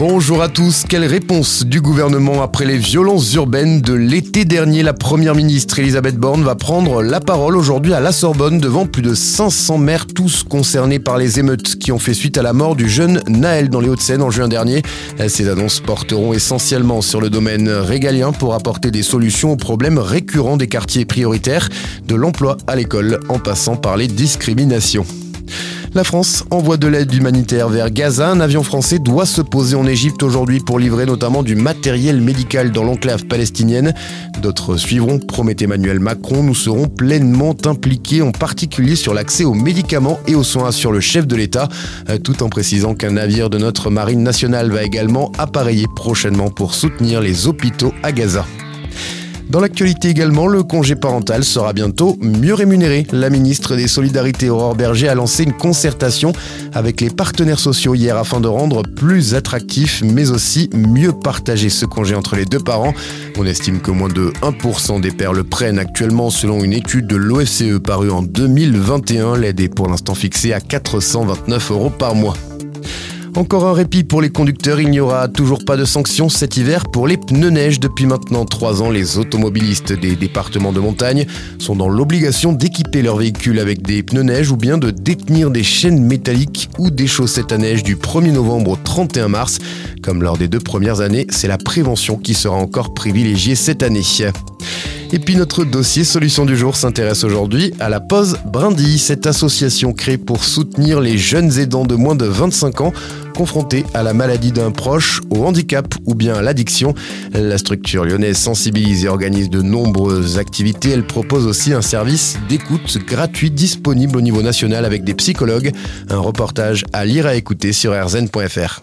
Bonjour à tous. Quelle réponse du gouvernement après les violences urbaines de l'été dernier? La première ministre Elisabeth Borne va prendre la parole aujourd'hui à la Sorbonne devant plus de 500 maires, tous concernés par les émeutes qui ont fait suite à la mort du jeune Naël dans les Hauts-de-Seine en juin dernier. Ces annonces porteront essentiellement sur le domaine régalien pour apporter des solutions aux problèmes récurrents des quartiers prioritaires, de l'emploi à l'école en passant par les discriminations. La France envoie de l'aide humanitaire vers Gaza. Un avion français doit se poser en Égypte aujourd'hui pour livrer notamment du matériel médical dans l'enclave palestinienne. D'autres suivront, promet Emmanuel Macron. Nous serons pleinement impliqués, en particulier sur l'accès aux médicaments et aux soins, sur le chef de l'État, euh, tout en précisant qu'un navire de notre marine nationale va également appareiller prochainement pour soutenir les hôpitaux à Gaza. Dans l'actualité également, le congé parental sera bientôt mieux rémunéré. La ministre des Solidarités Aurore Berger a lancé une concertation avec les partenaires sociaux hier afin de rendre plus attractif mais aussi mieux partager ce congé entre les deux parents. On estime que moins de 1% des pères le prennent actuellement selon une étude de l'OFCE parue en 2021. L'aide est pour l'instant fixée à 429 euros par mois. Encore un répit pour les conducteurs, il n'y aura toujours pas de sanctions cet hiver pour les pneus neige. Depuis maintenant trois ans, les automobilistes des départements de montagne sont dans l'obligation d'équiper leurs véhicules avec des pneus neige ou bien de détenir des chaînes métalliques ou des chaussettes à neige du 1er novembre au 31 mars. Comme lors des deux premières années, c'est la prévention qui sera encore privilégiée cette année. Et puis notre dossier solution du jour s'intéresse aujourd'hui à la pause brindille, cette association créée pour soutenir les jeunes aidants de moins de 25 ans confrontés à la maladie d'un proche, au handicap ou bien à l'addiction. La structure lyonnaise sensibilise et organise de nombreuses activités. Elle propose aussi un service d'écoute gratuit disponible au niveau national avec des psychologues. Un reportage à lire à écouter sur rzn.fr